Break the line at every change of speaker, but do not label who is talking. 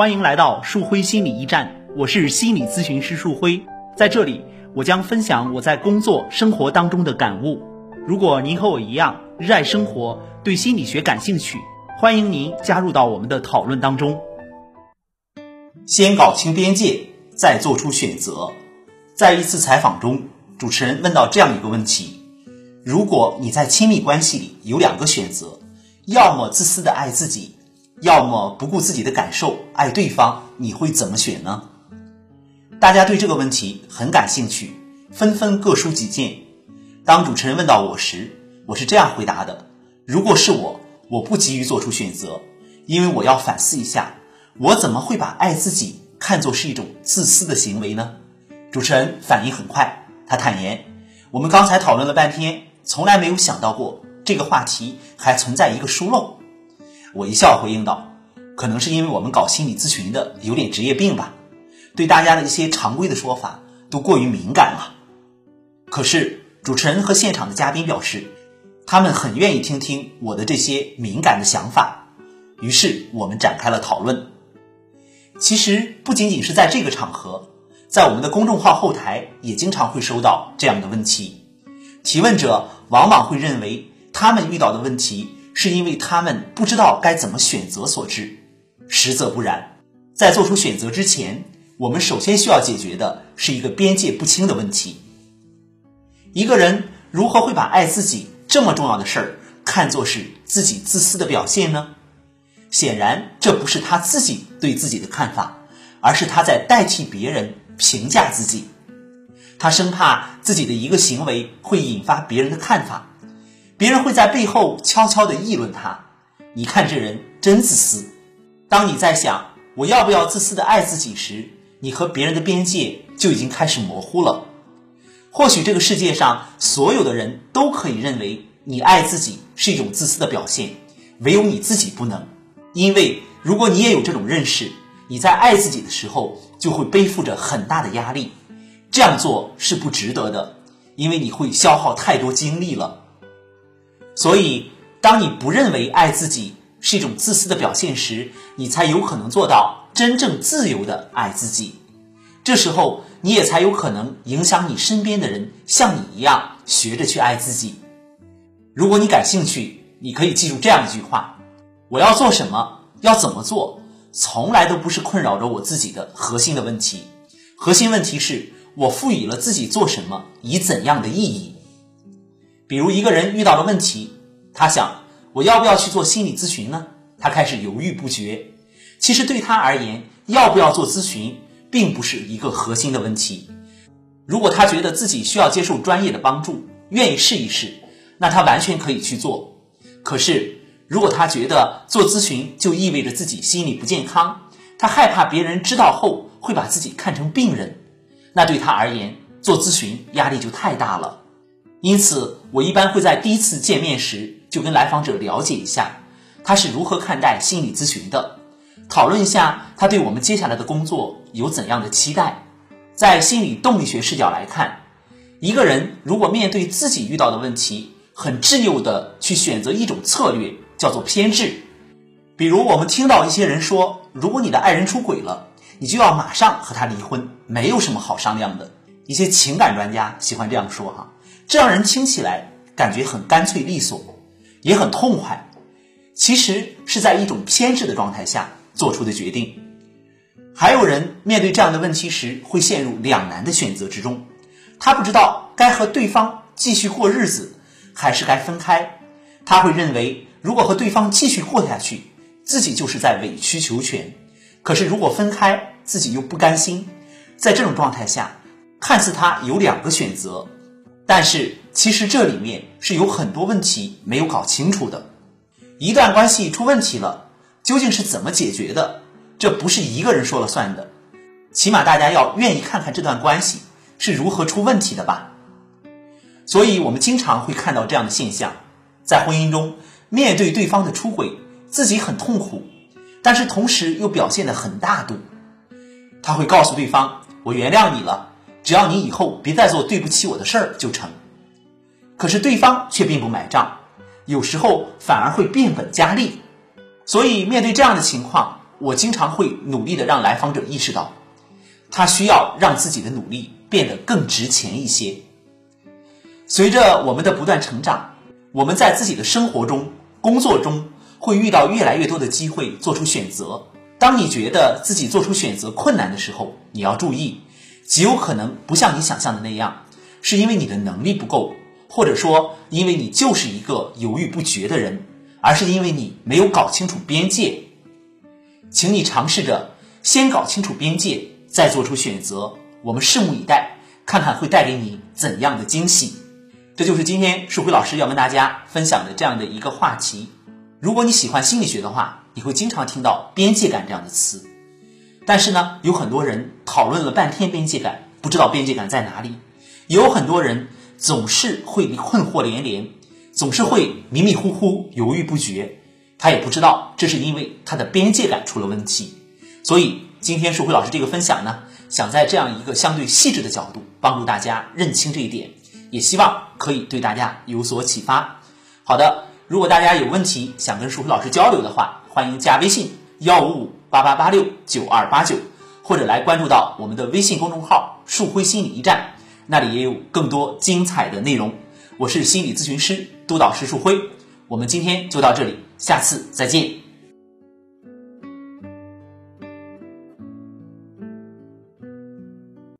欢迎来到树辉心理驿站，我是心理咨询师树辉，在这里我将分享我在工作生活当中的感悟。如果您和我一样热爱生活，对心理学感兴趣，欢迎您加入到我们的讨论当中。先搞清边界，再做出选择。在一次采访中，主持人问到这样一个问题：如果你在亲密关系里有两个选择，要么自私的爱自己，要么不顾自己的感受爱对方，你会怎么选呢？大家对这个问题很感兴趣，纷纷各抒己见。当主持人问到我时，我是这样回答的：如果是我，我不急于做出选择，因为我要反思一下，我怎么会把爱自己看作是一种自私的行为呢？主持人反应很快，他坦言：我们刚才讨论了半天，从来没有想到过这个话题还存在一个疏漏。我一笑回应道：可能是因为我们搞心理咨询的有点职业病吧，对大家的一些常规的说法都过于敏感了。可是主持人和现场的嘉宾表示，他们很愿意听听我的这些敏感的想法，于是我们展开了讨论。其实不仅仅是在这个场合。在我们的公众号后台也经常会收到这样的问题，提问者往往会认为他们遇到的问题是因为他们不知道该怎么选择所致，实则不然。在做出选择之前，我们首先需要解决的是一个边界不清的问题。一个人如何会把爱自己这么重要的事儿看作是自己自私的表现呢？显然，这不是他自己对自己的看法，而是他在代替别人。评价自己，他生怕自己的一个行为会引发别人的看法，别人会在背后悄悄地议论他。你看这人真自私。当你在想我要不要自私的爱自己时，你和别人的边界就已经开始模糊了。或许这个世界上所有的人都可以认为你爱自己是一种自私的表现，唯有你自己不能。因为如果你也有这种认识。你在爱自己的时候，就会背负着很大的压力，这样做是不值得的，因为你会消耗太多精力了。所以，当你不认为爱自己是一种自私的表现时，你才有可能做到真正自由的爱自己。这时候，你也才有可能影响你身边的人像你一样学着去爱自己。如果你感兴趣，你可以记住这样一句话：我要做什么，要怎么做。从来都不是困扰着我自己的核心的问题，核心问题是我赋予了自己做什么以怎样的意义。比如一个人遇到了问题，他想我要不要去做心理咨询呢？他开始犹豫不决。其实对他而言，要不要做咨询并不是一个核心的问题。如果他觉得自己需要接受专业的帮助，愿意试一试，那他完全可以去做。可是。如果他觉得做咨询就意味着自己心理不健康，他害怕别人知道后会把自己看成病人，那对他而言做咨询压力就太大了。因此，我一般会在第一次见面时就跟来访者了解一下他是如何看待心理咨询的，讨论一下他对我们接下来的工作有怎样的期待。在心理动力学视角来看，一个人如果面对自己遇到的问题，很执拗的去选择一种策略。叫做偏执，比如我们听到一些人说，如果你的爱人出轨了，你就要马上和他离婚，没有什么好商量的。一些情感专家喜欢这样说哈，这让人听起来感觉很干脆利索，也很痛快。其实是在一种偏执的状态下做出的决定。还有人面对这样的问题时，会陷入两难的选择之中，他不知道该和对方继续过日子，还是该分开。他会认为。如果和对方继续过下去，自己就是在委曲求全；可是如果分开，自己又不甘心。在这种状态下，看似他有两个选择，但是其实这里面是有很多问题没有搞清楚的。一段关系出问题了，究竟是怎么解决的？这不是一个人说了算的，起码大家要愿意看看这段关系是如何出问题的吧。所以我们经常会看到这样的现象，在婚姻中。面对对方的出轨，自己很痛苦，但是同时又表现得很大度。他会告诉对方：“我原谅你了，只要你以后别再做对不起我的事儿就成。”可是对方却并不买账，有时候反而会变本加厉。所以面对这样的情况，我经常会努力的让来访者意识到，他需要让自己的努力变得更值钱一些。随着我们的不断成长，我们在自己的生活中、工作中会遇到越来越多的机会做出选择。当你觉得自己做出选择困难的时候，你要注意，极有可能不像你想象的那样，是因为你的能力不够，或者说因为你就是一个犹豫不决的人，而是因为你没有搞清楚边界。请你尝试着先搞清楚边界，再做出选择。我们拭目以待，看看会带给你怎样的惊喜。这就是今天树辉老师要跟大家分享的这样的一个话题。如果你喜欢心理学的话，你会经常听到“边界感”这样的词。但是呢，有很多人讨论了半天边界感，不知道边界感在哪里；有很多人总是会困惑连连，总是会迷迷糊糊、犹豫不决。他也不知道这是因为他的边界感出了问题。所以今天树辉老师这个分享呢，想在这样一个相对细致的角度帮助大家认清这一点，也希望可以对大家有所启发。好的。如果大家有问题想跟树辉老师交流的话，欢迎加微信幺五五八八八六九二八九，或者来关注到我们的微信公众号“树辉心理驿站”，那里也有更多精彩的内容。我是心理咨询师督导师树辉，我们今天就到这里，下次再见。